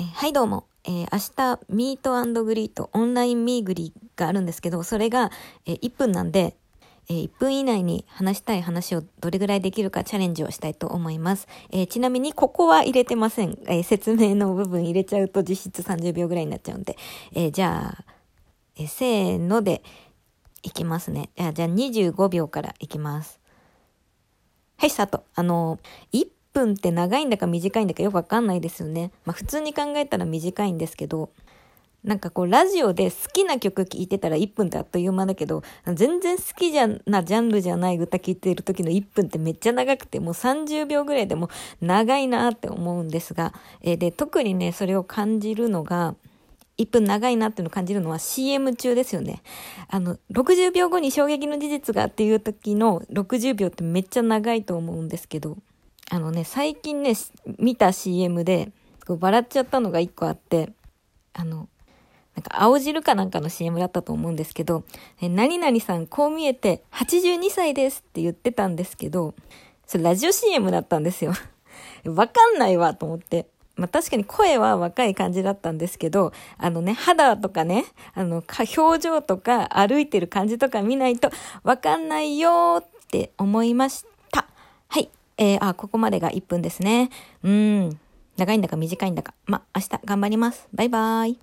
えはいどうも。えー明日、ミートグリート、オンラインミーグリがあるんですけど、それが、えー1分なんで、えー1分以内に話したい話をどれぐらいできるかチャレンジをしたいと思います。えちなみに、ここは入れてません。え説明の部分入れちゃうと実質30秒ぐらいになっちゃうんで。えじゃあ、えせーので、いきますね。あじゃあ25秒からいきます。はい、スタート。あの、1分って長いんだか短いんだかよくわかんないですよね。まあ普通に考えたら短いんですけど、なんかこうラジオで好きな曲聴いてたら1分ってあっという間だけど、全然好きじゃなジャンルじゃない歌聴いてる時の1分ってめっちゃ長くて、もう30秒ぐらいでも長いなって思うんですが、えーで、特にね、それを感じるのが、1分長いなっていうのを感じるのは CM 中ですよね。あの、60秒後に衝撃の事実がっていう時の60秒ってめっちゃ長いと思うんですけど、あのね、最近ね、見た CM で、こう笑っちゃったのが1個あって、あの、なんか青汁かなんかの CM だったと思うんですけど、え何々さんこう見えて82歳ですって言ってたんですけど、それラジオ CM だったんですよ。わかんないわと思って。まあ確かに声は若い感じだったんですけど、あのね、肌とかね、あの、表情とか歩いてる感じとか見ないとわかんないよって思いました。えー、あ、ここまでが1分ですね。うん。長いんだか短いんだか。ま、明日頑張ります。バイバーイ。